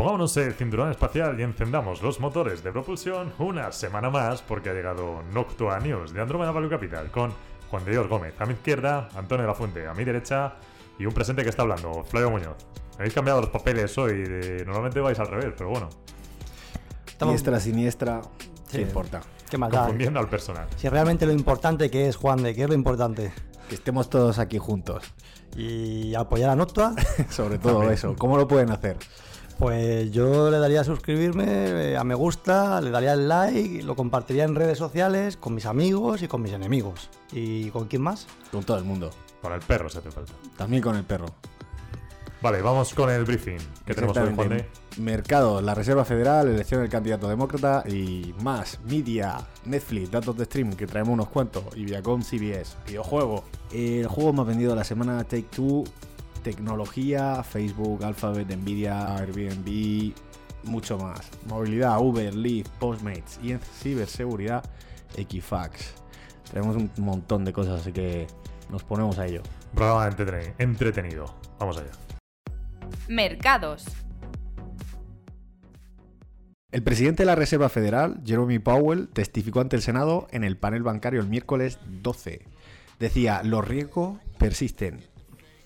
Pongámonos el cinturón espacial y encendamos los motores de propulsión una semana más porque ha llegado Noctua News de Andrómeda Value Capital con Juan de Dios Gómez a mi izquierda, Antonio de la Fuente a mi derecha y un presente que está hablando, Flavio Muñoz. Habéis cambiado los papeles hoy, de- normalmente vais al revés, pero bueno, Estamos Diestra, siniestra, Sí. ¿qué importa? qué maldad. confundiendo al personal. Si realmente lo importante que es, Juan, de qué es lo importante. Que estemos todos aquí juntos. Y apoyar a Noctua, Sobre todo También. eso. ¿Cómo lo pueden hacer? Pues yo le daría a suscribirme, eh, a me gusta, le daría el like, lo compartiría en redes sociales con mis amigos y con mis enemigos. ¿Y con quién más? Con todo el mundo. Para el perro se hace falta. También con el perro. Vale, vamos con el briefing. ¿Qué tenemos hoy, Juan de? Exactamente. Mercado, la Reserva Federal, elección del candidato demócrata y más. Media, Netflix, datos de stream, que traemos unos cuantos. Y Viacom, CBS, videojuego. El juego más vendido de la semana, Take Two, tecnología, Facebook, Alphabet, Nvidia, Airbnb, mucho más. Movilidad, Uber, Lyft, Postmates y en ciberseguridad, Equifax. Tenemos un montón de cosas, así que nos ponemos a ello. Programa entreten- entretenido. Vamos allá. Mercados. El presidente de la Reserva Federal, Jeremy Powell, testificó ante el Senado en el panel bancario el miércoles 12. Decía, los riesgos persisten.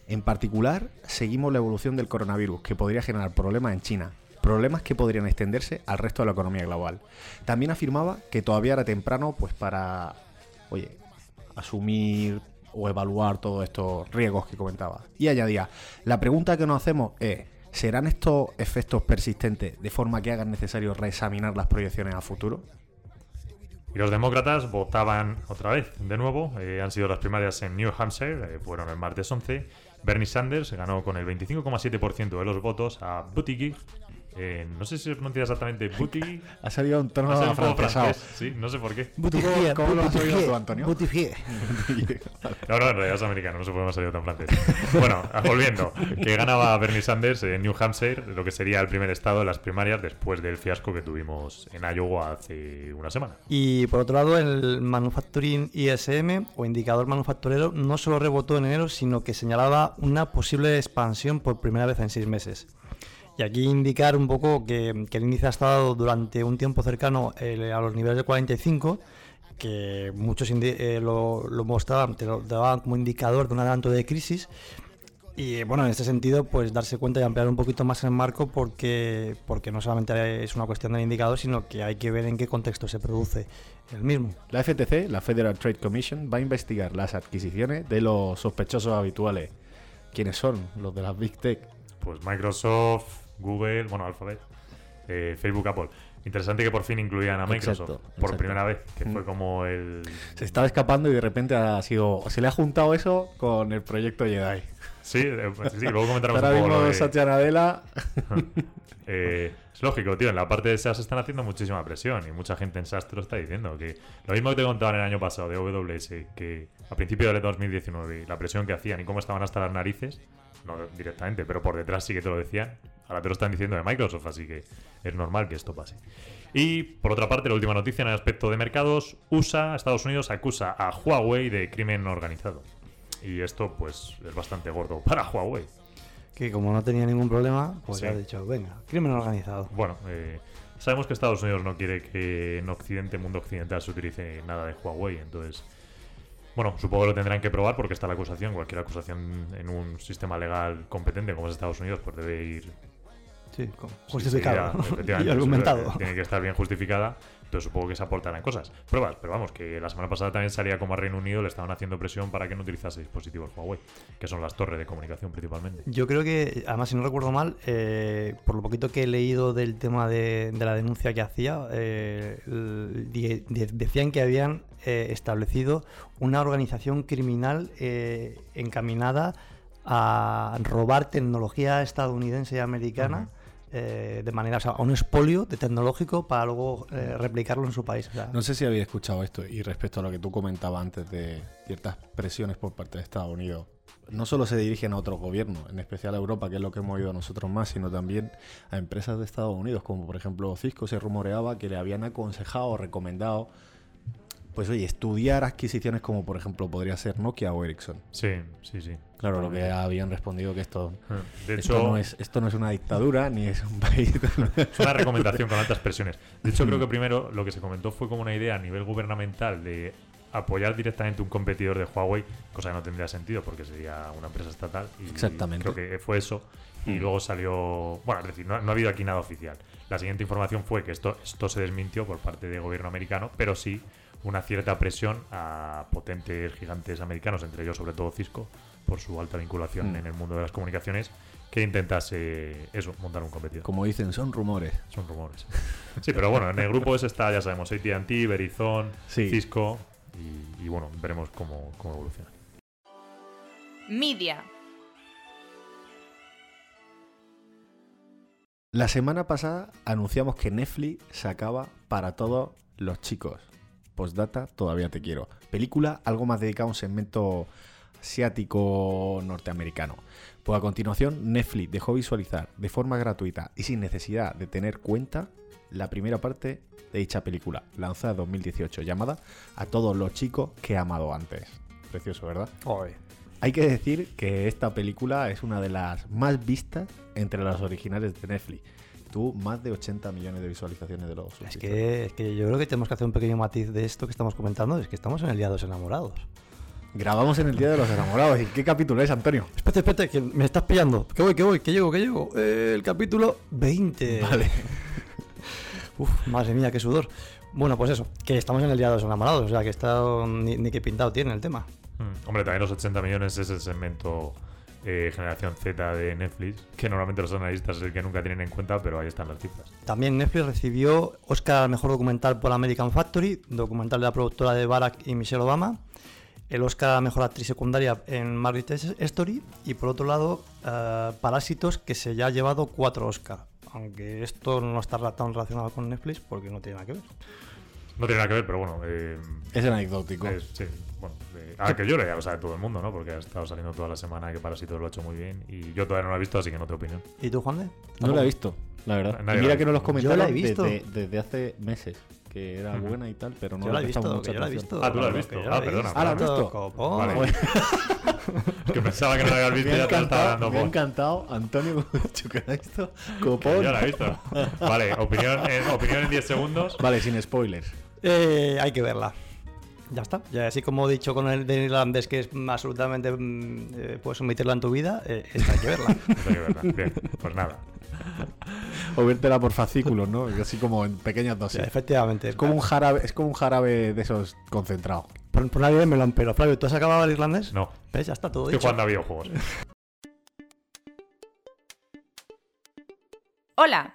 En particular, seguimos la evolución del coronavirus, que podría generar problemas en China, problemas que podrían extenderse al resto de la economía global. También afirmaba que todavía era temprano pues para, oye, asumir o evaluar todos estos riesgos que comentaba. Y añadía, la pregunta que nos hacemos es, ¿serán estos efectos persistentes de forma que hagan necesario reexaminar las proyecciones a futuro? Y los demócratas votaban otra vez, de nuevo. Eh, han sido las primarias en New Hampshire, eh, fueron el martes 11. Bernie Sanders ganó con el 25,7% de los votos a Buttigieg. Eh, no sé si se pronuncia exactamente Buttigieg. Ha salido un tono Ha francés, sí, no sé por qué. ¿Cómo- cómo lo has oído tú, Antonio? Butifié. No, no, en realidad es americano, no sé por qué me ha salido tan francés. Bueno, volviendo, que ganaba Bernie Sanders en New Hampshire, lo que sería el primer estado de las primarias después del fiasco que tuvimos en Iowa hace una semana. Y por otro lado, el Manufacturing ISM o indicador manufacturero no solo rebotó en enero, sino que señalaba una posible expansión por primera vez en seis meses. Y aquí indicar un poco que, que el índice ha estado durante un tiempo cercano eh, a los niveles de 45, que muchos eh, lo, lo mostraban, te lo daban como indicador de un adelanto de crisis. Y bueno, en este sentido, pues darse cuenta y ampliar un poquito más el marco porque, porque no solamente es una cuestión del indicador, sino que hay que ver en qué contexto se produce el mismo. La FTC, la Federal Trade Commission, va a investigar las adquisiciones de los sospechosos habituales. ¿Quiénes son? Los de las Big Tech. Pues Microsoft, Google, bueno, Alphabet, eh, Facebook, Apple. Interesante que por fin incluían a Microsoft Exacto, por exacto. primera vez, que Mm. fue como el... Se estaba escapando y de repente ha sido. Se le ha juntado eso con el proyecto Jedi. Sí, eh, sí, luego comentaremos Ahora un poco mismo de- Satya Nadella. Eh, es lógico, tío. En la parte de SaaS están haciendo muchísima presión y mucha gente en SaaS te lo está diciendo. Que lo mismo que te contaban el año pasado de AWS, que a principio del 2019, la presión que hacían y cómo estaban hasta las narices, no directamente, pero por detrás sí que te lo decían. Ahora te lo están diciendo de Microsoft, así que es normal que esto pase. Y por otra parte, la última noticia en el aspecto de mercados: USA, Estados Unidos, acusa a Huawei de crimen organizado. Y esto, pues, es bastante gordo para Huawei. Que como no tenía ningún problema, pues Sí. ha dicho, venga, crimen organizado. Bueno, eh, sabemos que Estados Unidos no quiere que en Occidente, mundo occidental, se utilice nada de Huawei, entonces... Bueno, supongo que lo tendrán que probar porque está la acusación. Cualquier acusación en un sistema legal competente como es Estados Unidos, pues debe ir Sí, sí, justificado sí, ya, efectivamente, y argumentado. Tiene que estar bien justificada. Entonces supongo que se aportarán cosas. Pruebas, pero vamos, que la semana pasada también salía como a Reino Unido le estaban haciendo presión para que no utilizase dispositivos Huawei, que son las torres de comunicación principalmente. Yo creo que, además, si no recuerdo mal, eh, por lo poquito que he leído del tema de, de la denuncia que hacía, eh, di- di- decían que habían eh, establecido una organización criminal eh, encaminada a robar tecnología estadounidense y americana. Eh, de manera, o sea, a un expolio de tecnológico para luego eh, replicarlo en su país. o sea, No sé si habéis escuchado esto y respecto a lo que tú comentabas antes de ciertas presiones por parte de Estados Unidos, no solo se dirigen a otros gobiernos, en especial a Europa, que es lo que hemos oído nosotros más, sino también a empresas de Estados Unidos, como por ejemplo Cisco se rumoreaba que le habían aconsejado o recomendado, pues oye, estudiar adquisiciones como por ejemplo podría ser Nokia o Ericsson. Sí, sí, sí. Claro, lo que habían respondido que esto, De esto, hecho, no es, esto no es una dictadura ni es un país. Es una recomendación con altas presiones. De hecho, creo que primero lo que se comentó fue como una idea a nivel gubernamental de apoyar directamente un competidor de Huawei, cosa que no tendría sentido porque sería una empresa estatal. Y Exactamente. Creo que fue eso. Y Mm. luego salió. Bueno, es decir, no, no ha habido aquí nada oficial. La siguiente información fue que esto, esto se desmintió por parte del gobierno americano, pero sí una cierta presión a potentes gigantes americanos, entre ellos sobre todo Cisco, por su alta vinculación Mm. en el mundo de las comunicaciones, que intentase eso, montar un competidor. Como dicen, son rumores. Son rumores. Sí, pero bueno, en el grupo ese está, ya sabemos, AT&T, Verizon, Sí. Cisco y, y bueno, veremos cómo, cómo evoluciona. Media. La semana pasada anunciamos que Netflix sacaba para todos los chicos. Postdata, todavía te quiero. Película algo más dedicada a un segmento asiático norteamericano. Pues a continuación, Netflix dejó visualizar de forma gratuita y sin necesidad de tener cuenta la primera parte de dicha película, lanzada en 2018, llamada A todos los chicos que he amado antes. Precioso, ¿verdad? Hay que decir que esta película es una de las más vistas entre las originales de Netflix. Tuvo más de 80 millones de visualizaciones de los Es que, es que yo creo que tenemos que hacer un pequeño matiz de esto que estamos comentando, es que estamos en el Día de los Enamorados. Grabamos en el Día de los Enamorados. ¿Y qué capítulo es, Antonio? Espérate, espérate, que me estás pillando. Que voy, que voy, que llego, que llego. Eh, el capítulo 20. Vale. Uf, madre mía, qué sudor. Bueno, pues eso, que estamos en el Día de los Enamorados, o sea, que está ni, ni que pintado tiene el tema. Mm, Hombre, también los 80 millones es el segmento eh, generación Z de Netflix, que normalmente los analistas es el que nunca tienen en cuenta, pero ahí están las cifras. También Netflix recibió Oscar al mejor documental por American Factory, documental de la productora de Barack y Michelle Obama. El Oscar a la mejor actriz secundaria en Marriage Story. Y por otro lado, eh, Parásitos, que se ya ha llevado cuatro Oscar. Aunque esto no está tan relacionado con Netflix porque no tiene nada que ver. No tiene nada que ver, pero bueno. eh, Es anecdótico. es- sí, bueno, eh, a que yo ya lo sabe todo el mundo, ¿no? Porque ha estado saliendo toda la semana que Parasito lo ha hecho muy bien y yo todavía no lo he visto, así que no tengo opinión. ¿Y tú, Juan de? No la he visto, la verdad. Nadie Y la mira que no los Yo la he visto. Desde, desde hace meses. Que era buena y tal, pero no yo la he visto, mucha yo la he visto. Ah, tú la has visto. yo Ah, perdona, Ah, ¿la has visto? copón. Vale. Es que pensaba que no lo habías visto Me y ya te estaba encantado, dando me ha encantado Antonio la. Que Copón. Ya la he visto. Vale, opinión en, opinión en 10 segundos. Vale, sin spoilers. Eh, hay que verla. Ya está. Ya así como he dicho con el de irlandés que es absolutamente mm, eh, puedes omitirla en tu vida, eh, esta hay que verla. No sé qué verla. Bien, pues nada. O vértela por fascículos, ¿no? Así como en pequeñas Sí, dosis. efectivamente. Es como un jarabe, es como un jarabe de esos concentrados. Por, por nadie me lo han pero Flavio, ¿tú has acabado el irlandés? No, ¿Ves? Ya está todo estoy dicho. jugando a videojuegos. Hola,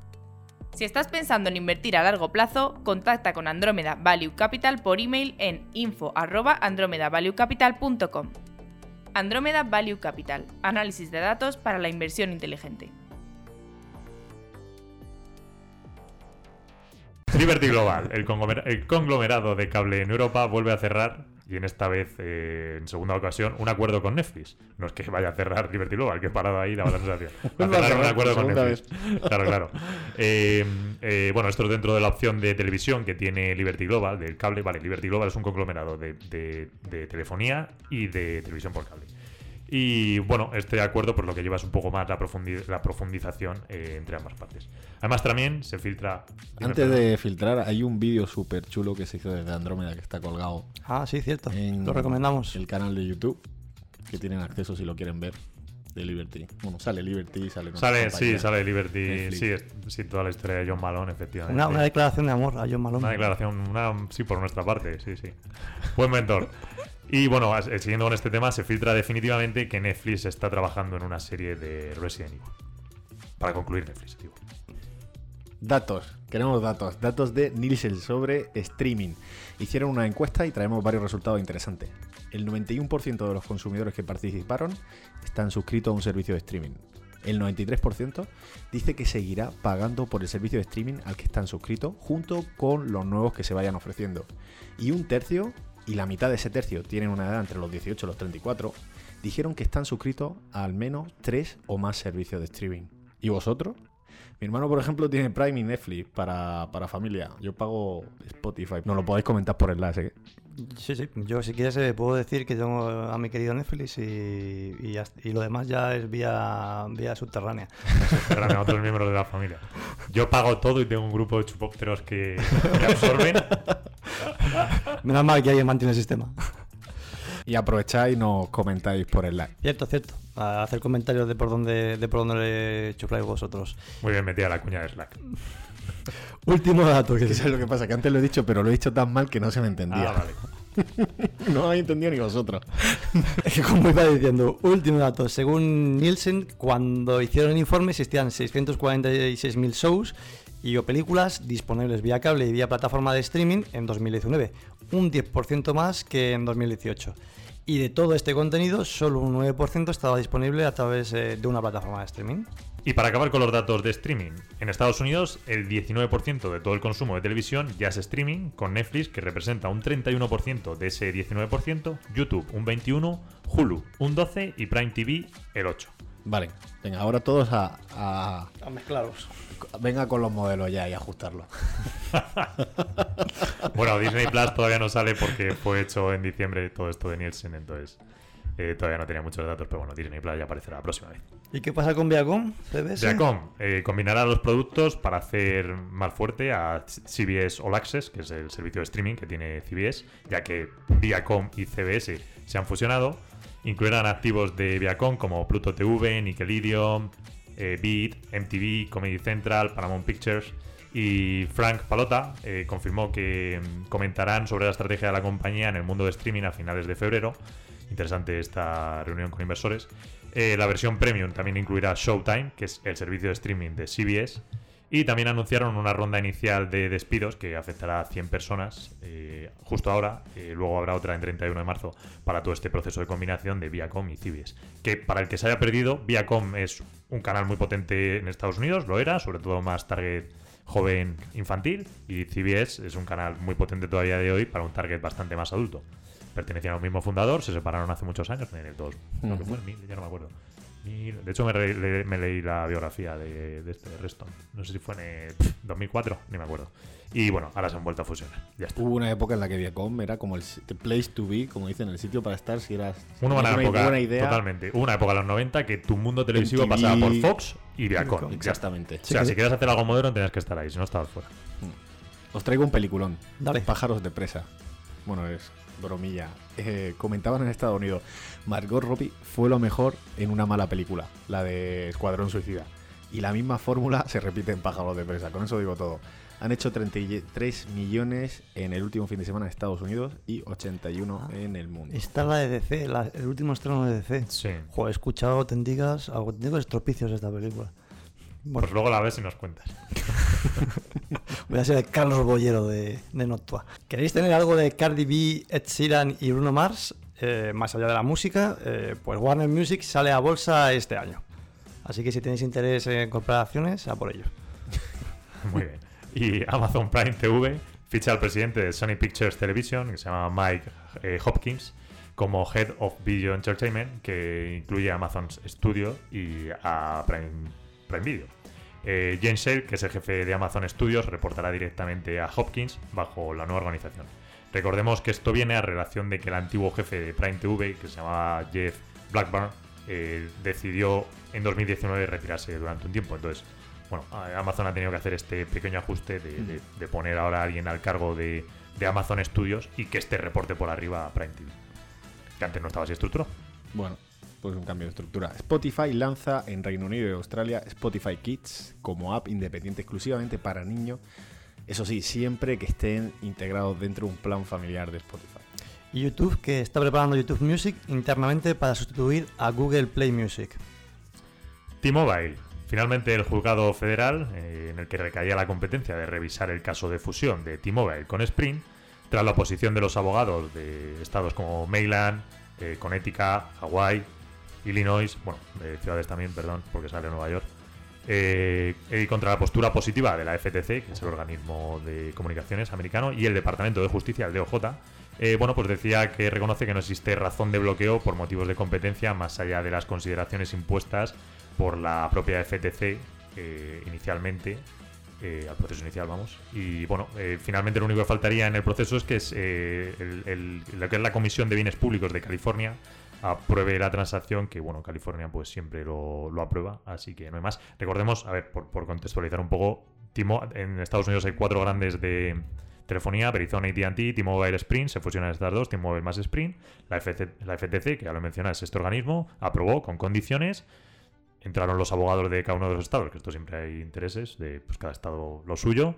Si estás pensando en invertir a largo plazo, contacta con Andrómeda Value Capital por email en info@andromedavaluecapital.com. Andrómeda Value Capital, análisis de datos para la inversión inteligente. Liberty Global, el conglomerado de cable en Europa, vuelve a cerrar, y en esta vez, eh, en segunda ocasión, un acuerdo con Netflix. No es que vaya a cerrar Liberty Global, que he parado ahí, daba la sensación. Va a cerrar un acuerdo con Netflix. Claro, claro. Eh, eh, bueno, esto es dentro de la opción de televisión que tiene Liberty Global, del cable. Vale, Liberty Global es un conglomerado de, de- de telefonía y de televisión por cable. Y bueno, este acuerdo por lo que lleva es un poco más la, profundi- la profundización eh, entre ambas partes. Además también se filtra... Antes perdón. de filtrar, hay un vídeo súper chulo que se hizo desde Andrómeda que está colgado Ah, sí, cierto. en Lo recomendamos. el canal de YouTube, que tienen acceso si lo quieren ver. de Liberty. Bueno, sale Liberty, sale con Sale, compañía. sí, sale Liberty. Netflix. Sí, es- sí, toda la historia de John Malone, efectivamente. Una, una declaración de amor a John Malone. Una declaración, una, sí, por nuestra parte, sí, sí. Buen mentor. Y bueno, eh, siguiendo con este tema, se filtra definitivamente que Netflix está trabajando en una serie de Resident Evil. Para concluir Netflix, digo. Datos, queremos datos. Datos de Nielsen sobre streaming. Hicieron una encuesta y traemos varios resultados interesantes. El 91% de los consumidores que participaron están suscritos a un servicio de streaming. El 93% dice que seguirá pagando por el servicio de streaming al que están suscritos, junto con los nuevos que se vayan ofreciendo. Y un tercio, y la mitad de ese tercio tienen una edad entre los 18 y los 34, dijeron que están suscritos a al menos tres o más servicios de streaming. ¿Y vosotros? Mi hermano, por ejemplo, tiene Prime y Netflix para, para familia. Yo pago Spotify. Nos lo podéis comentar por enlace. ¿eh? Sí, sí. Yo, si quieres, eh, puedo decir que tengo a mi querido Netflix y, y, lo demás ya es vía, vía subterránea. Eran otros miembros de la familia. Yo pago todo y tengo un grupo de chupópteros que, que absorben. Menos mal que alguien mantiene el sistema. Y aprovecháis y nos comentáis por enlace. Cierto, cierto. A hacer comentarios de por dónde, de por dónde le chufláis vosotros. Muy bien metida la cuña de Slack. Último dato. Que sabes lo que pasa, que antes lo he dicho, pero lo he dicho tan mal que no se me entendía. Ah, vale. No lo habéis entendido ni vosotros. Es que como iba diciendo, último dato. Según Nielsen, cuando hicieron el informe existían 646.000 shows y o películas disponibles vía cable y vía plataforma de streaming en 2019, un 10% más que en 2018. Y de todo este contenido, solo un 9% estaba disponible a través eh, de una plataforma de streaming. Y para acabar con los datos de streaming, en Estados Unidos el 19% de todo el consumo de televisión ya es streaming, con Netflix que representa un 31% de ese 19%, YouTube un 21%, Hulu un 12% y Prime TV el 8%. Vale, venga, ahora todos a, a- A mezclaros. Venga con los modelos ya y ajustarlos. Bueno, Disney Plus todavía no sale porque fue hecho en diciembre todo esto de Nielsen, entonces eh, todavía no tenía muchos datos, pero bueno, Disney Plus ya aparecerá la próxima vez. ¿Y qué pasa con Viacom? ¿CBS? Viacom eh, combinará los productos para hacer más fuerte a CBS All Access, que es el servicio de streaming que tiene CBS, ya que Viacom y CBS se han fusionado. Incluirán activos de Viacom como Pluto TV, Nickelodeon, eh, Beat, MTV, Comedy Central, Paramount Pictures. Y Frank Palota eh, confirmó que mm, comentarán sobre la estrategia de la compañía en el mundo de streaming a finales de febrero. Interesante esta reunión con inversores. Eh, la versión premium también incluirá Showtime, que es el servicio de streaming de CBS. Y también anunciaron una ronda inicial de despidos que afectará a 100 personas eh, justo ahora. Eh, luego habrá otra en 31 de marzo para todo este proceso de combinación de Viacom y CBS. Que para el que se haya perdido, Viacom es un canal muy potente en Estados Unidos, lo era, sobre todo más target joven infantil. Y CBS es un canal muy potente todavía de hoy para un target bastante más adulto. Pertenecían al mismo fundador, se separaron hace muchos años, en el 2, creo que fue el 1000, ya no me acuerdo. De hecho, me, re- le- me leí la biografía de, de este de Reston. No sé si fue en el pff, 2004, ni me acuerdo. Y bueno, ahora se han vuelto a fusionar. Ya está. Hubo una época en la que Viacom era como el place to be, como dicen, el sitio para estar si eras Una buena época, buena idea. totalmente. Hubo una época en los 90 que tu mundo televisivo MTV. pasaba por Fox y Viacom. Exactamente. O sea, si querías hacer algo moderno tenías que estar ahí, si no estabas fuera. Os traigo un peliculón. Dale. Pájaros de presa. Bueno, es bromilla. Eh, comentaban en Estados Unidos. Margot Robbie fue lo mejor en una mala película, la de Escuadrón Suicida. Y la misma fórmula se repite en Pájaros de presa. Con eso digo todo. Han hecho 33 millones en el último fin de semana en Estados Unidos y 81 Ah. en el mundo. Esta es la de DC, la- el último estreno de DC. Sí. Joder, he escuchado auténticas, auténticos estropicios de esta película. Bueno, Pues luego la ves y nos cuentas. voy a ser el Carlos Bollero de, de Noctua. ¿Queréis tener algo de Cardi B, Ed Sheeran y Bruno Mars? Eh, más allá de la música, eh, pues Warner Music sale a bolsa este año. Así que si tenéis interés en comprar acciones, a por ello. Muy bien. Y Amazon Prime TV ficha al presidente de Sony Pictures Television, que se llama Mike eh, Hopkins, como Head of Video Entertainment, que incluye a Amazon Studio y a Prime, Prime Video. Eh, James Shale, que es el jefe de Amazon Studios, reportará directamente a Hopkins bajo la nueva organización. Recordemos que esto viene a relación de que el antiguo jefe de Prime TV, que se llamaba Jeff Blackburn, eh, decidió en 2019 retirarse durante un tiempo. Entonces, bueno, Amazon ha tenido que hacer este pequeño ajuste de, de- de poner ahora a alguien al cargo de, de Amazon Studios y que este reporte por arriba a Prime TV. Que antes no estaba así estructurado. Bueno, pues un cambio de estructura. Spotify lanza en Reino Unido y Australia Spotify Kids como app independiente exclusivamente para niños. Eso sí, siempre que estén integrados dentro de un plan familiar de Spotify. Y YouTube, que está preparando YouTube Music internamente para sustituir a Google Play Music. T-Mobile. Finalmente el juzgado federal, eh, en el que recaía la competencia de revisar el caso de fusión de T-Mobile con Sprint, tras la oposición de los abogados de estados como Maryland, eh, Connecticut, Hawaii, Illinois, bueno, de ciudades también, perdón, porque sale Nueva York, eh, y contra la postura positiva de la FTC, que es el organismo de comunicaciones americano, y el Departamento de Justicia, el DOJ, eh, bueno, pues decía que reconoce que no existe razón de bloqueo por motivos de competencia más allá de las consideraciones impuestas por la propia FTC eh, inicialmente, eh, al proceso inicial, vamos. Y bueno, eh, finalmente lo único que faltaría en el proceso es que es, eh, el- lo que es la Comisión de Bienes Públicos de California apruebe la transacción, que bueno, California pues siempre lo, aprueba, así que no hay más. Recordemos, a ver, por, contextualizar un poco, Timo, en Estados Unidos hay cuatro grandes de telefonía, Verizon, AT&T, T-Mobile, Sprint, se fusionan estas dos, T-Mobile más Sprint, la FTC, que ya lo mencionas, es este organismo, aprobó con condiciones, entraron los abogados de cada uno de los estados, que esto siempre hay intereses, de pues cada estado lo suyo,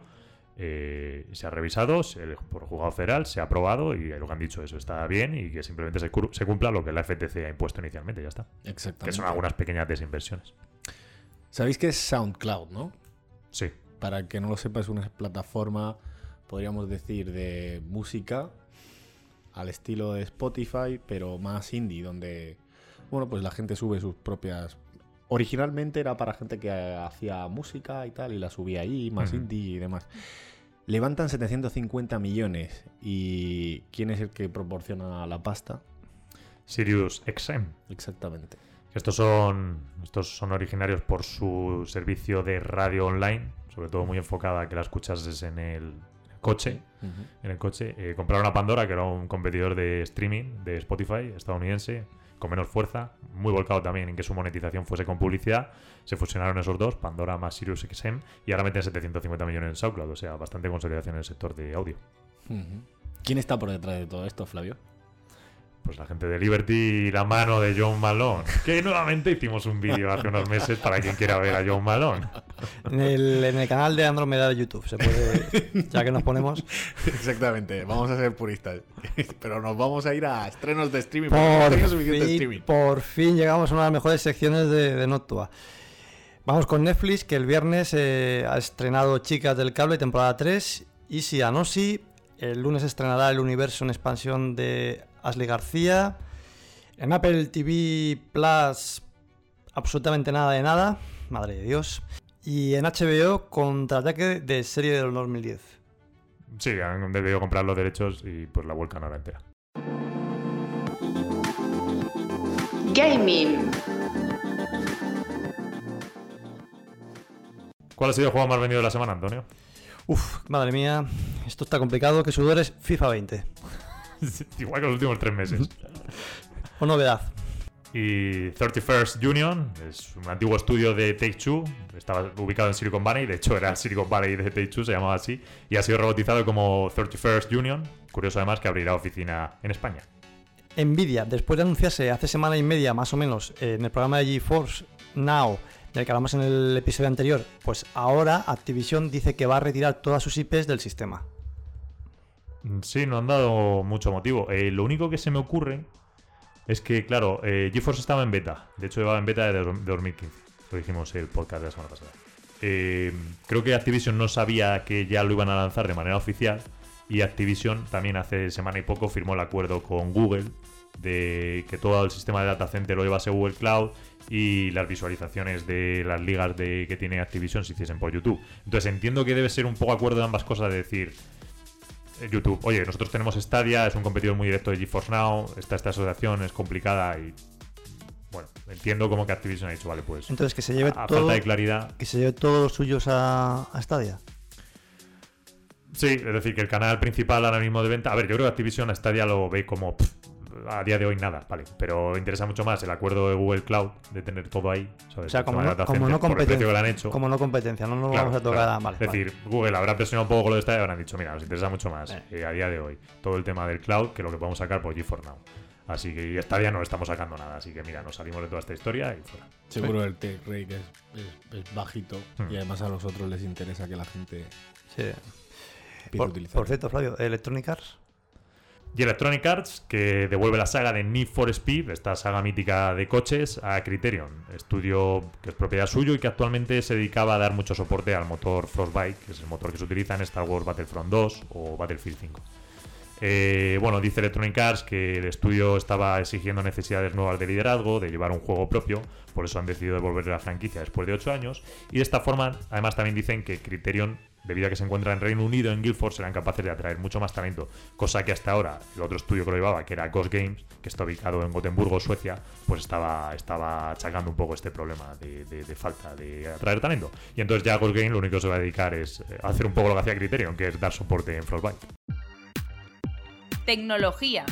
eh, se ha revisado se- por juzgado federal, se ha aprobado y lo que han dicho eso está bien y que simplemente se, se cumpla lo que la FTC ha impuesto inicialmente, ya está. Exactamente. Que son algunas pequeñas desinversiones. Sabéis que es SoundCloud, ¿no? Sí. Para el que no lo sepa, es una plataforma, podríamos decir, de música al estilo de Spotify, pero más indie, donde, bueno, pues la gente sube sus propias... Originalmente era para gente que hacía música y tal, y la subía ahí, más indie y demás. Levantan 750 millones. ¿Y quién es el que proporciona la pasta? Sirius XM. Exactamente. Estos son, estos son originarios por su servicio de radio online, sobre todo muy enfocada a que la escuchases en el coche. En el coche. Eh, compraron a Pandora, que era un competidor de streaming de Spotify estadounidense, con menos fuerza, muy volcado también en que su monetización fuese con publicidad. Se fusionaron esos dos, Pandora más Sirius XM, y ahora meten 750 millones en SoundCloud, o sea, bastante consolidación en el sector de audio. ¿Quién está por detrás de todo esto, Flavio? Pues la gente de Liberty y la mano de John Malone. Que nuevamente hicimos un vídeo hace unos meses para quien quiera ver a John Malone. En el, en el canal de Andromeda de YouTube, se puede, ya que nos ponemos. Exactamente, vamos a ser puristas. Pero nos vamos a ir a estrenos de streaming. no Por fin, streaming. por fin llegamos a una de las mejores secciones de, de Noctua. Vamos con Netflix, que el viernes eh, ha estrenado Chicas del Cable, temporada 3. Easy Anosi. El lunes estrenará el universo en expansión de Ashley García. En Apple TV Plus, absolutamente nada de nada. Madre de Dios. Y en HBO, contraataque de serie del 2010. Sí, han debido comprar los derechos y pues la vuelcan ahora entera. Gaming. ¿Cuál ha sido el juego más vendido de la semana, Antonio? Uf, madre mía, esto está complicado. Que sudores FIFA 20. Igual que los últimos tres meses. O novedad. Y 31st Union es un antiguo estudio de Take Two. Estaba ubicado en Silicon Valley. De hecho, era Silicon Valley de Take Two, se llamaba así. Y ha sido rebautizado como 31st Union. Curioso además que abrirá oficina en España. Nvidia, después de anunciarse hace semana y media más o menos eh, en el programa de GeForce Now, del que hablamos en el episodio anterior, pues ahora Activision dice que va a retirar todas sus IPs del sistema. Sí, no han dado mucho motivo. Eh, lo único que se me ocurre es que, claro, eh, GeForce estaba en beta. De hecho, llevaba en beta dos- 2015. Lo dijimos el podcast de la semana pasada. Eh, creo que Activision no sabía que ya lo iban a lanzar de manera oficial. Y Activision también hace semana y poco firmó el acuerdo con Google de que todo el sistema de data center lo llevase Google Cloud y las visualizaciones de las ligas de, que tiene Activision se hiciesen por YouTube. Entonces entiendo que debe ser un poco acuerdo de ambas cosas, de decir, YouTube, oye, nosotros tenemos Stadia, es un competidor muy directo de GeForce Now, esta, esta asociación es complicada y bueno, entiendo como que Activision ha dicho, vale, pues Entonces que se lleve a, a todo, falta de claridad, que se lleve todos los suyos a, a Stadia. sí, es decir, que el canal principal ahora mismo de venta, a ver, yo creo que Activision a Stadia lo ve como pff, a día de hoy nada, vale, pero interesa mucho más el acuerdo de Google Cloud de tener todo ahí, ¿sabes? O sea, como no, como no que competencia. le han hecho. Como no competencia, no nos Claro, vamos a tocar claro. a... Vale, es vale. decir, Google habrá presionado un poco con lo de Stadia y habrán dicho, mira, nos interesa mucho más Eh. eh, a día de hoy todo el tema del cloud que lo que podemos sacar por GeForce Now. Así que y Stadia no estamos sacando nada. Así que mira, nos salimos de toda esta historia y fuera. Seguro el take rate es, es- es bajito Hmm. y además a los otros les interesa que la gente Sí. Por, por cierto, Flavio, Electronic Arts. Y Electronic Arts, que devuelve la saga de Need for Speed, esta saga mítica de coches, a Criterion, estudio que es propiedad suyo y que actualmente se dedicaba a dar mucho soporte al motor Frostbite, que es el motor que se utiliza en Star Wars Battlefront 2 o Battlefield 5. Eh, bueno, dice Electronic Arts que el estudio estaba exigiendo necesidades nuevas de liderazgo, de llevar un juego propio, por eso han decidido devolver la franquicia después de 8 años. Y de esta forma, además, también dicen que Criterion, debido a que se encuentra en Reino Unido, en Guildford, serán capaces de atraer mucho más talento, cosa que hasta ahora el otro estudio que lo llevaba, que era Ghost Games, que está ubicado en Gotemburgo, Suecia, pues estaba, estaba achacando un poco este problema de, de- de falta de atraer talento. Y entonces ya Ghost Games lo único que se va a dedicar es eh, a hacer un poco lo que hacía Criterion, que es dar soporte en Frostbite. Tecnología.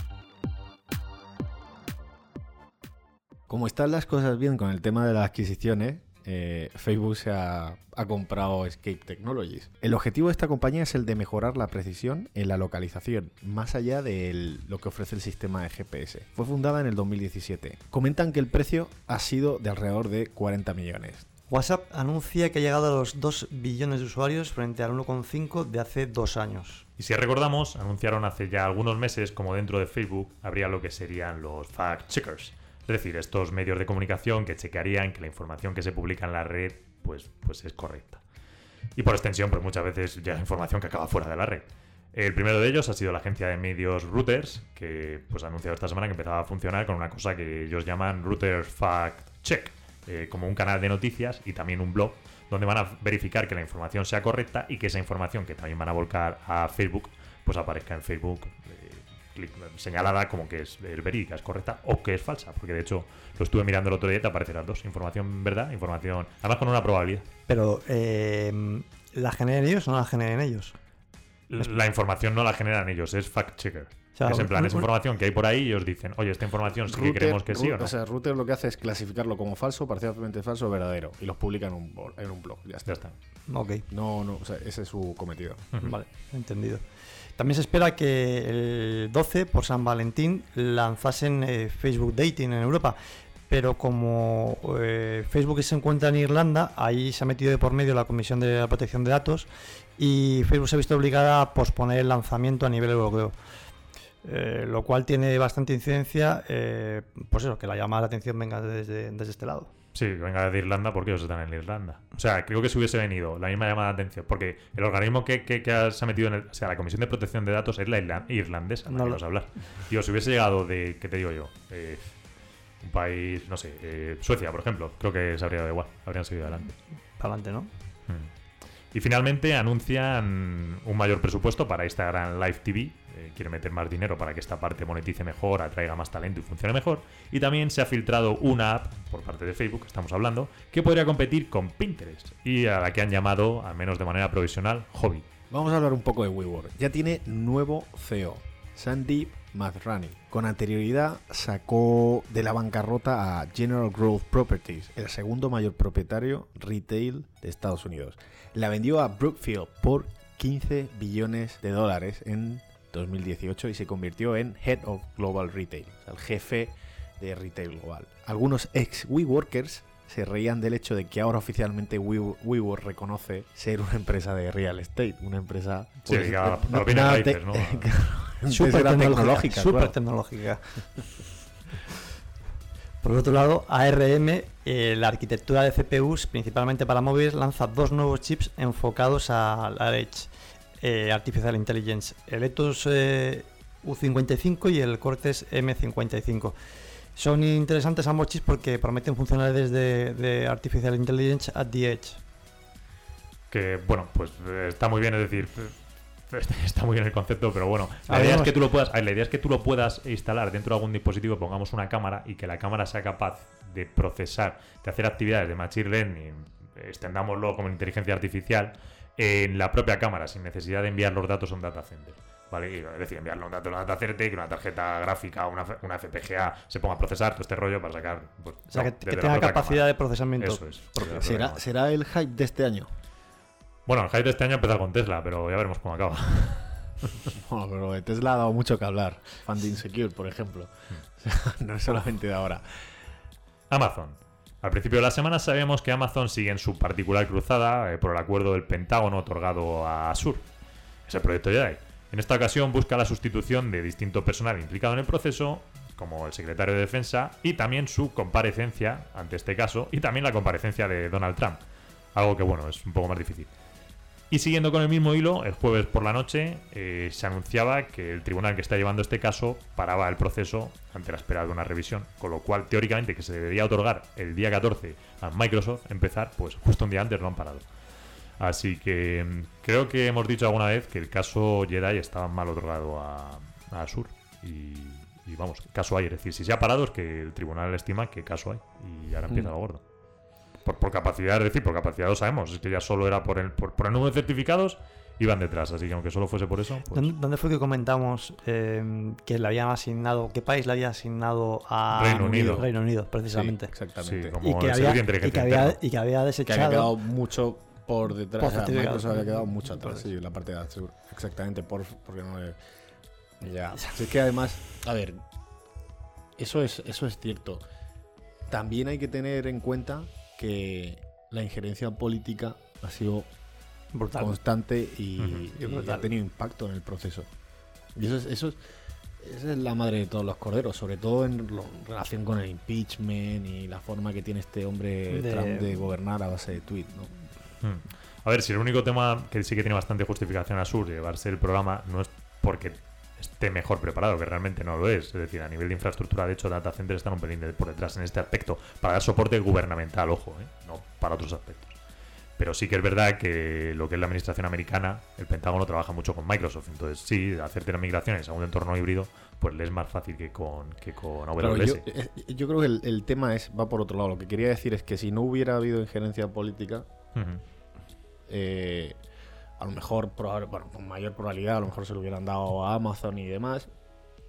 Como están las cosas bien con el tema de las adquisiciones, eh, Facebook se ha, ha comprado Escape Technologies. El objetivo de esta compañía es el de mejorar la precisión en la localización, más allá de lo que ofrece el sistema de GPS. Fue fundada en el 2017. Comentan que el precio ha sido de alrededor de 40 millones. WhatsApp anuncia que ha llegado a los 2 billones de usuarios frente al 1,5 de hace dos años. Y si recordamos, anunciaron hace ya algunos meses como dentro de Facebook habría lo que serían los fact-checkers. Es decir, estos medios de comunicación que chequearían que la información que se publica en la red pues, pues es correcta. Y por extensión, pues muchas veces ya información que acaba fuera de la red. El primero de ellos ha sido la agencia de medios Reuters, que pues, ha anunciado esta semana que empezaba a funcionar con una cosa que ellos llaman Reuters Fact Check, eh, como un canal de noticias y también un blog donde van a verificar que la información sea correcta y que esa información que también van a volcar a Facebook, pues aparezca en Facebook señalada como que es, es verídica, es correcta o que es falsa, porque de hecho lo estuve mirando el otro día y te aparecen las dos, información verdad, información, además con una probabilidad. Pero, eh, ¿la generan ellos o no la generan ellos? La información no la generan ellos, es fact-checker. O sea, es en plan, es información que hay por ahí y os dicen, oye, esta información sí que creemos que sí o no. sea, Router lo que hace es clasificarlo como falso, parcialmente falso o verdadero. Y los publica en un, en un blog. Ya Ya está. está. Ok, No, no, o sea, ese es su cometido. vale, entendido. También se espera que el 12, por San Valentín, lanzasen eh, Facebook Dating en Europa. Pero como eh, Facebook se encuentra en Irlanda, ahí se ha metido de por medio la Comisión de la Protección de Datos y Facebook se ha visto obligada a posponer el lanzamiento a nivel europeo. Eh, lo cual tiene bastante incidencia, pues eso, que la llamada de atención venga desde, desde este lado. Sí, venga de Irlanda porque ellos están en Irlanda. O sea, creo que si hubiese venido la misma llamada de atención, porque el organismo que, que- que se ha metido en el. O sea, la Comisión de Protección de Datos es la irla- irlandesa, No lo- lo hablar. Tío, si hubiese llegado de. ¿Qué te digo yo? Eh, un país, no sé, eh, Suecia, por ejemplo, creo que se habría dado igual, habrían seguido adelante. Para adelante, ¿no? Mm. Y finalmente anuncian un mayor presupuesto para Instagram Live TV. Eh, quiere meter más dinero para que esta parte monetice mejor, atraiga más talento y funcione mejor. Y también se ha filtrado una app por parte de Facebook, que estamos hablando, que podría competir con Pinterest y a la que han llamado, al menos de manera provisional, Hobby. Vamos a hablar un poco de WeWork. Ya tiene nuevo CEO, Sandeep Mathrani. Con anterioridad sacó de la bancarrota a General Growth Properties, el segundo mayor propietario retail de Estados Unidos. La vendió a Brookfield por 15 billones de dólares en 2018 y se convirtió en Head of Global Retail, o sea, el jefe de retail global. Algunos ex WeWorkers se reían del hecho de que ahora oficialmente We- WeWork reconoce ser una empresa de real estate, una empresa Sí, pues, te- ¿no? Tecnológica. tecnológica, súper claro. tecnológica. Por otro lado, ARM, eh, la arquitectura de CPUs, principalmente para móviles, lanza dos nuevos chips enfocados a la Edge, eh, Artificial Intelligence, el Ethos eh, U55 y el Cortex M55. Son interesantes ambos chips porque prometen funcionalidades de, de Artificial Intelligence at the Edge. Que, bueno, pues eh, está muy bien, es decir, está muy bien el concepto, pero bueno, la idea es que tú lo puedas, la idea es que tú lo puedas instalar dentro de algún dispositivo, pongamos una cámara y que la cámara sea capaz de procesar, de hacer actividades de machine learning, extendámoslo como inteligencia artificial, en la propia cámara, sin necesidad de enviar los datos a un data center. ¿Vale? Es decir, enviarle un dato a un data center y que una tarjeta gráfica, una, una FPGA se ponga a procesar todo este rollo para sacar. pues, O sea, no, que, que tenga capacidad cámara. de procesamiento. Eso es. ¿Será. ¿Será el hype de este año? Bueno, el hype de este año empezó con Tesla, pero ya veremos cómo acaba. Bueno, pero de Tesla ha dado mucho que hablar. Funding Secure, por ejemplo. O sea, no es solamente de ahora. Amazon. Al principio de la semana sabemos que Amazon sigue en su particular cruzada eh, por el acuerdo del Pentágono otorgado a Azure, ese proyecto Jedi. En esta ocasión busca la sustitución de distinto personal implicado en el proceso, como el secretario de Defensa, y también su comparecencia ante este caso, y también la comparecencia de Donald Trump. Algo que, bueno, es un poco más difícil. Y siguiendo con el mismo hilo, el jueves por la noche eh, se anunciaba que el tribunal que está llevando este caso paraba el proceso ante la espera de una revisión, con lo cual teóricamente que se debería otorgar el día 14 a Microsoft empezar, pues justo un día antes lo han parado. Así que mm, creo que hemos dicho alguna vez que el caso Jedi estaba mal otorgado a, a Azure. Y, y vamos, caso hay, es decir, si se ha parado es que el tribunal estima que caso hay y ahora empieza Mm. lo gordo. Por, por capacidad, es decir, por capacidad lo sabemos, es que ya solo era por el, por, por el número de certificados, iban detrás, así que aunque solo fuese por eso, pues ¿Dónde, dónde fue que comentamos eh, que le habían asignado, qué país le había asignado a Reino Unido. Reino Unido, Sí, precisamente. exactamente. Sí, como y, que había, y, que había, y que había que había desechado. quedado mucho por detrás. Por o sea, certificado. Microsoft había quedado mucho atrás, sí, la parte de Azure. Exactamente, por, porque no le- Ya. Es que además, a ver, eso es, eso es cierto. También hay que tener en cuenta que la injerencia política ha sido brutal. constante y, brutal. ha tenido impacto en el proceso. Y eso es, eso es, esa es la madre de todos los corderos, sobre todo en lo- relación con el impeachment y la forma que tiene este hombre De- Trump de gobernar a base de tweet, ¿no? Hmm. A ver, si el único tema que sí que tiene bastante justificación a Sur llevarse el programa no es porque esté mejor preparado, que realmente no lo es. Es decir, a nivel de infraestructura, de hecho, data centers están un pelín de- por detrás en este aspecto, para dar soporte gubernamental, ojo, ¿eh? no para otros aspectos. Pero sí que es verdad que lo que es la administración americana, el Pentágono trabaja mucho con Microsoft. Entonces, sí, hacerte las migraciones a un entorno híbrido, pues le es más fácil que con, que con AWS. yo, eh, yo creo que el, el tema es va por otro lado. Lo que quería decir es que si no hubiera habido injerencia política, eh, a lo mejor, bueno, con mayor probabilidad, a lo mejor se lo hubieran dado a Amazon y demás,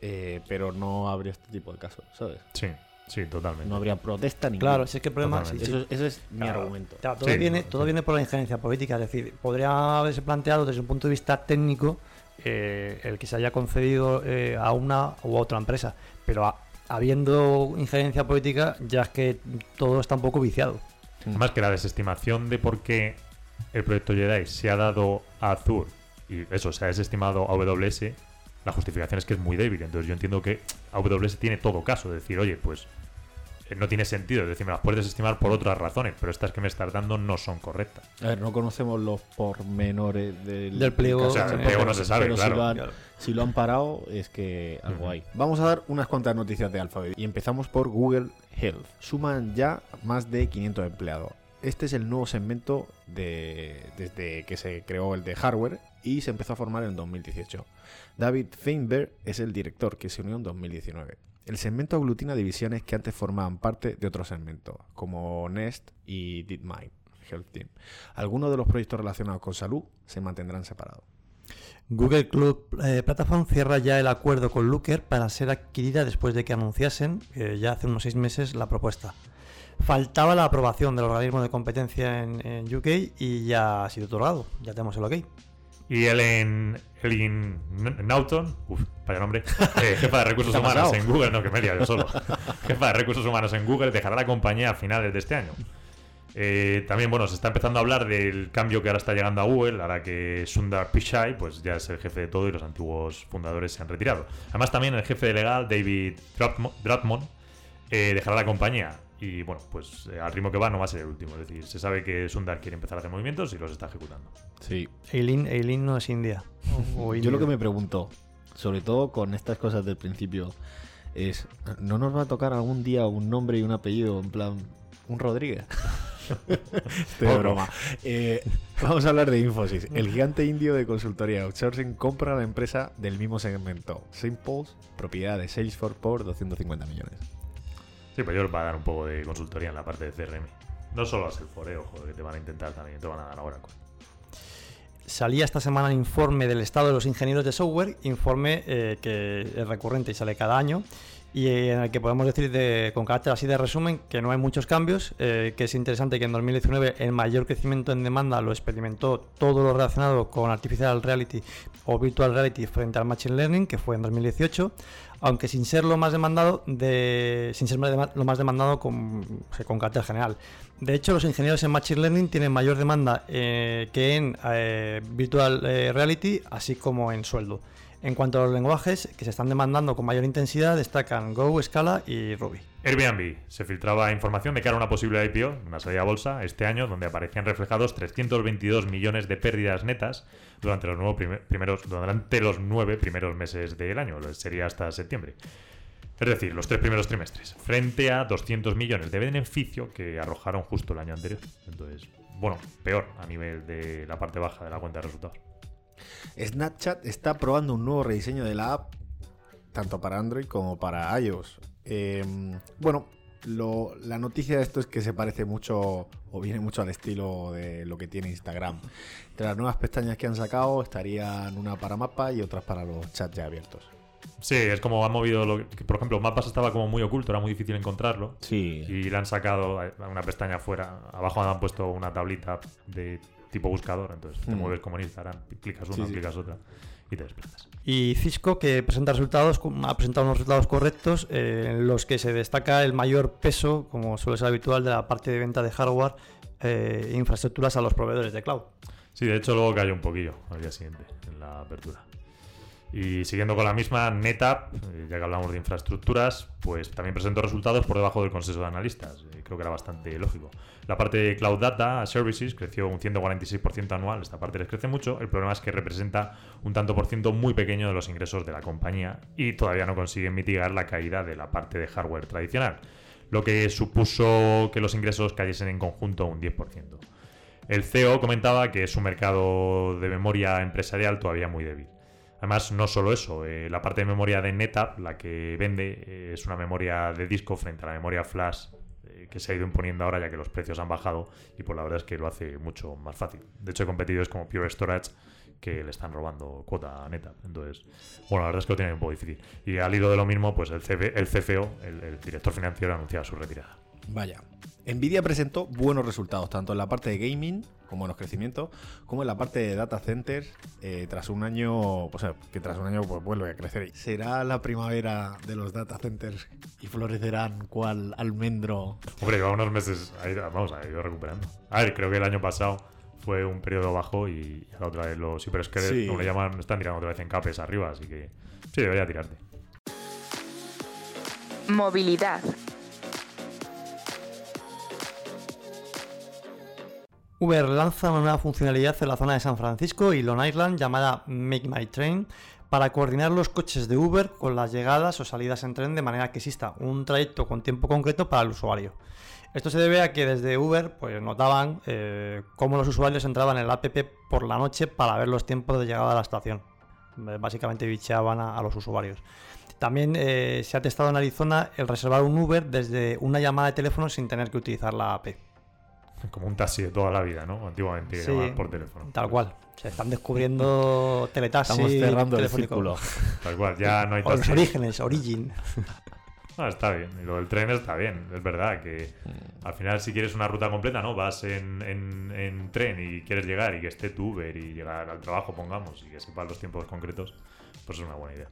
eh, pero no habría este tipo de casos, ¿sabes? Sí, sí, totalmente. No habría protesta ni Claro, si es que el problema. Sí, sí. Eso, ese es mi Claro. argumento. Claro, todo, Sí, viene, no, todo sí. viene por la injerencia política, es decir, podría haberse planteado desde un punto de vista técnico eh, el que se haya concedido eh, a una u otra empresa, pero a- habiendo injerencia política ya es que todo está un poco viciado. Además que la desestimación de por qué el proyecto Jedi se ha dado a Azure y eso se ha desestimado a AWS, la justificación es que es muy débil. Entonces yo entiendo que AWS tiene todo caso de decir, oye, pues eh, no tiene sentido. Es decir, me las puedes desestimar por otras razones, pero estas que me estás dando no son correctas. A ver, no conocemos los pormenores del, Del pliego, O sea, el pero- pliego no se sabe, pero claro. Si lo, han, Claro. si lo han parado, es que algo hay. Vamos a dar unas cuantas noticias de Alphabet. Y empezamos por Google Health. Suman ya más de 500 empleados. Este es el nuevo segmento de, desde que se creó el de hardware y se empezó a formar en 2018. David Feinberg es el director que se unió en 2019. El segmento aglutina divisiones que antes formaban parte de otros segmentos, como Nest y DeepMind Health Team. Algunos de los proyectos relacionados con salud se mantendrán separados. Google Cloud eh, Platform cierra ya el acuerdo con Looker para ser adquirida después de que anunciasen, eh, ya hace unos seis meses, la propuesta. Faltaba la aprobación del organismo de competencia en, en UK y ya ha sido otorgado, ya tenemos el ok. Y Ellen, Naughton, uf, vaya nombre, eh, jefa de recursos ¿Qué ha humanos en Google, no que me he yo solo, jefa de recursos humanos en Google, dejará la compañía a finales de este año. Eh, también, bueno, se está empezando a hablar del cambio que ahora está llegando a Google, ahora que Sundar Pichai, pues ya es el jefe de todo y los antiguos fundadores se han retirado. Además, también el jefe legal, David Dratmo- Dratmon, eh, dejará la compañía. Y bueno, pues eh, al ritmo que va no va a ser el último. Es decir, se sabe que Sundar quiere empezar a hacer movimientos y los está ejecutando. Sí. Eileen, Eileen no es India. o Yo lo que me pregunto, sobre todo con estas cosas del principio, es, ¿no nos va a tocar algún día un nombre y un apellido, en plan, un Rodríguez? Estoy de broma. Eh, vamos a hablar de Infosys. El gigante indio de consultoría outsourcing compra la empresa del mismo segmento, Simples, propiedad de Salesforce por 250 millones. Sí, pues yo les va a dar un poco de consultoría en la parte de CRM. No solo a Salesforce, ojo, que te van a intentar también, te van a dar ahora. Salía esta semana el informe del estado de los ingenieros de software, informe eh, que es recurrente y sale cada año, y en el que podemos decir de, con carácter así de resumen que no hay muchos cambios, eh, que es interesante que en 2019 el mayor crecimiento en demanda lo experimentó todo lo relacionado con Artificial Reality o Virtual Reality frente al Machine Learning, que fue en 2018, aunque sin ser lo más demandado, de, sin ser lo más demandado con, con carácter general. De hecho, los ingenieros en Machine Learning tienen mayor demanda eh, que en eh, Virtual Reality, así como en sueldo. En cuanto a los lenguajes que se están demandando con mayor intensidad, destacan Go, Scala y Ruby. Airbnb. Se filtraba información de cara a una posible IPO, una salida a bolsa, este año, donde aparecían reflejados 322 millones de pérdidas netas durante los, primeros, durante los nueve primeros meses del año, sería hasta septiembre. Es decir, los tres primeros trimestres, frente a 200 millones de beneficio que arrojaron justo el año anterior. Entonces, bueno, peor a nivel de la parte baja de la cuenta de resultados. Snapchat está probando un nuevo rediseño de la app, tanto para Android como para iOS. Em, bueno, la noticia de esto es que se parece mucho o viene mucho al estilo de lo que tiene Instagram. Entre las nuevas pestañas que han sacado estarían una para mapa y otras para los chats ya abiertos. Sí, es como han movido, lo que, por ejemplo, Mapas estaba como muy oculto, era muy difícil encontrarlo. Sí. Y le han sacado una pestaña afuera. Abajo han puesto una tablita de tipo buscador, entonces te mm. mueves como en Instagram, clicas una, clicas otra y te desplazas. Y Cisco, que presenta resultados, ha presentado unos resultados correctos eh, en los que se destaca el mayor peso, como suele ser habitual, de la parte de venta de hardware e infraestructuras a los proveedores de cloud. Sí, de hecho luego cayó un poquillo al día siguiente en la apertura. Y siguiendo con la misma, NetApp, eh, ya que hablamos de infraestructuras, pues también presentó resultados por debajo del consenso de analistas. Eh, creo que era bastante lógico. La parte de Cloud Data Services creció un 146% anual. Esta parte les crece mucho. El problema es que representa un tanto por ciento muy pequeño de los ingresos de la compañía y todavía no consiguen mitigar la caída de la parte de hardware tradicional, lo que supuso que los ingresos cayesen en conjunto un 10%. El CEO comentaba que es un mercado de memoria empresarial todavía muy débil. Además, no solo eso, eh, la parte de memoria de NetApp, la que vende, eh, es una memoria de disco frente a la memoria flash eh, que se ha ido imponiendo ahora ya que los precios han bajado y pues la verdad es que lo hace mucho más fácil. De hecho, hay competidores como Pure Storage que le están robando cuota a NetApp. Entonces, bueno, la verdad es que lo tiene un poco difícil. Y al hilo de lo mismo, pues el, el CFO, el, director financiero, ha anunciado su retirada. Vaya. Nvidia presentó buenos resultados, tanto en la parte de gaming, como en los crecimientos, como en la parte de data centers, eh, tras un año, o sea, que tras un año pues vuelve a crecer. ¿Será la primavera de los data centers y florecerán cual almendro? Hombre, lleva unos meses, vamos, ha ido recuperando. A ver, creo que el año pasado fue un periodo bajo y la otra vez los hiperscalers, sí. como le llaman, están tirando otra vez en capes arriba, así que sí, debería tirarte. Movilidad. Uber lanza una nueva funcionalidad en la zona de San Francisco y Long Island llamada Make My Train para coordinar los coches de Uber con las llegadas o salidas en tren de manera que exista un trayecto con tiempo concreto para el usuario. Esto se debe a que desde Uber pues, notaban eh, cómo los usuarios entraban en el app por la noche para ver los tiempos de llegada a la estación. Eh, básicamente bicheaban a, los usuarios. También eh, se ha testado en Arizona el reservar un Uber desde una llamada de teléfono sin tener que utilizar la app. Como un taxi de toda la vida, ¿no? Antiguamente por teléfono. Tal cual. Se están descubriendo teletaxis. Estamos cerrando el círculo. Tal cual, ya no hay taxi. O los orígenes, origin. Ah, está bien. Y lo del tren está bien. Es verdad que mm. al final, si quieres una ruta completa, ¿no? Vas en, en, tren y quieres llegar y que esté tu Uber y llegar al trabajo, pongamos, y que sepan los tiempos concretos, pues es una buena idea.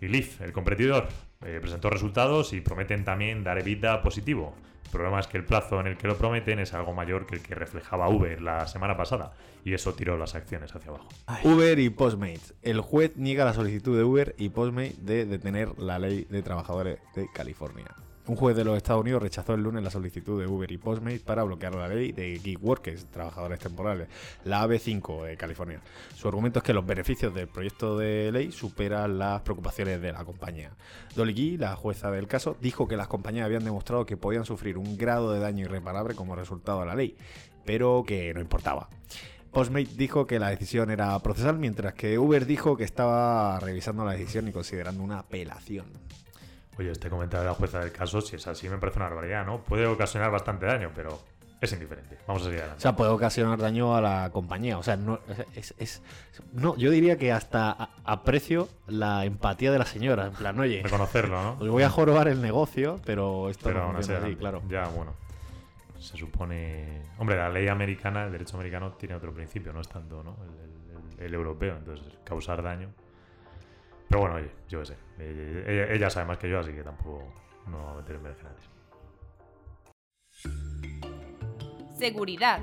Y Leaf, el competidor, eh, presentó resultados y prometen también dar evita positivo. El problema es que el plazo en el que lo prometen es algo mayor que el que reflejaba Uber la semana pasada y eso tiró las acciones hacia abajo. Uber y Postmates. El juez niega la solicitud de Uber y Postmates de detener la ley de trabajadores de California. Un juez de los Estados Unidos rechazó el lunes la solicitud de Uber y Postmates para bloquear la ley de gig workers, trabajadores temporales, la AB5 de California. Su argumento es que los beneficios del proyecto de ley superan las preocupaciones de la compañía. Dolly Gee, la jueza del caso, dijo que las compañías habían demostrado que podían sufrir un grado de daño irreparable como resultado de la ley, pero que no importaba. Postmate dijo que la decisión era procesal, mientras que Uber dijo que estaba revisando la decisión y considerando una apelación. Oye, este comentario de la jueza del caso, si es así, me parece una barbaridad, ¿no? Puede ocasionar bastante daño, pero es indiferente. Vamos a seguir O adelante. sea, puede ocasionar daño a la compañía. O sea, no, es, es- no yo diría que hasta aprecio la empatía de la señora. En plan, oye, Reconocerlo, ¿no? os voy a jorobar el negocio, pero esto Pero no aún así, así, claro. Ya, bueno. Se supone. Hombre, la ley americana, el derecho americano tiene otro principio, no es tanto, ¿no? El, el- el europeo, entonces causar daño. Pero bueno, oye, yo qué sé. Eh, Ella, ella sabe más que yo, así que tampoco no va a meter en berenjenales. Seguridad.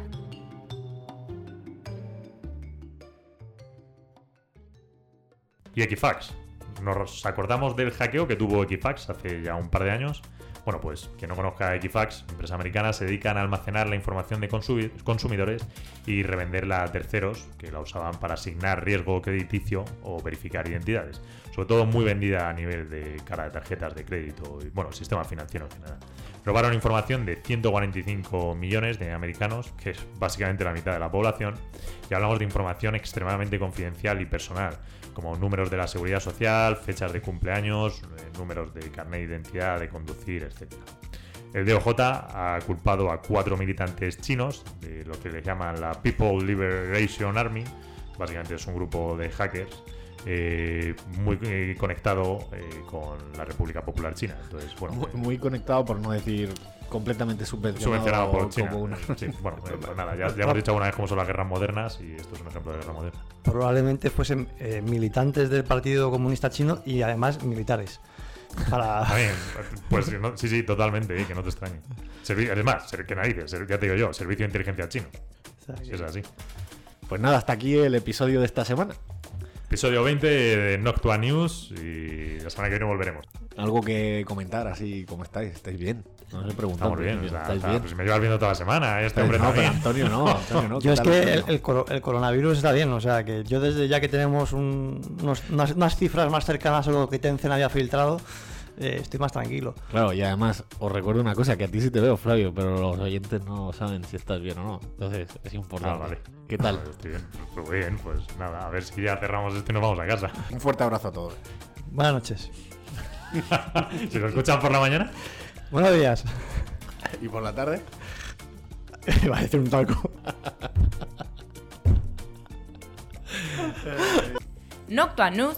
Y Equifax. Nos acordamos del hackeo que tuvo Equifax hace ya un par de años. Bueno, pues quien no conozca Equifax, empresa americana, se dedican a almacenar la información de consumi- consumidores y revenderla a terceros que la usaban para asignar riesgo crediticio o verificar identidades. Sobre todo muy vendida a nivel de cara de tarjetas de crédito y, bueno, sistema financiero en general. Robaron información de 145 millones de americanos, que es básicamente la mitad de la población, y hablamos de información extremadamente confidencial y personal, como números de la seguridad social, fechas de cumpleaños, eh, números de carnet de identidad, de conducir, etc. El DOJ ha culpado a cuatro militantes chinos de lo que le llaman la People Liberation Army, básicamente es un grupo de hackers eh, muy eh, conectado eh, con la República Popular China. Entonces, bueno, Muy, muy conectado, por no decir completamente subvencionado, subvencionado por China. como una- Sí, bueno, pues nada, ya, ya hemos dicho alguna vez cómo son las guerras modernas y esto es un ejemplo de guerra moderna. Probablemente fuesen eh, militantes del Partido Comunista Chino y además militares. Para... También, pues no- sí, sí, totalmente, eh, que no te extrañe. Servi- es más, ser- que narices, ser- ya te digo yo, servicio de inteligencia chino. Si es así. Pues nada, hasta aquí el episodio de esta semana. Episodio 20 de Noctua News y la semana que viene volveremos. Algo que comentar, así como estáis. ¿Estáis bien? No preguntado. Estamos bien, o sea, ¿Estáis está- bien? pues me llevas viendo toda la semana, eh, este hombre no, pero también. Antonio no, Antonio no. Yo ¿qué es que el, el coro- el coronavirus está bien, o sea que yo desde ya que tenemos un- unos- unas, unas cifras más cercanas a lo que Tencent había filtrado, eh, estoy más tranquilo. Claro, y además os recuerdo una cosa, que a ti sí te veo, Flavio, pero los oyentes no saben si estás bien o no. Entonces es importante. Ah, vale. ¿Qué tal? Pues estoy bien, pues bien, pues nada, a ver si ya cerramos esto y nos vamos a casa. Un fuerte abrazo a todos. Buenas noches. si lo escuchan por la mañana, Buenos días. ¿Y por la tarde? Iba a decir un talco. Noctua News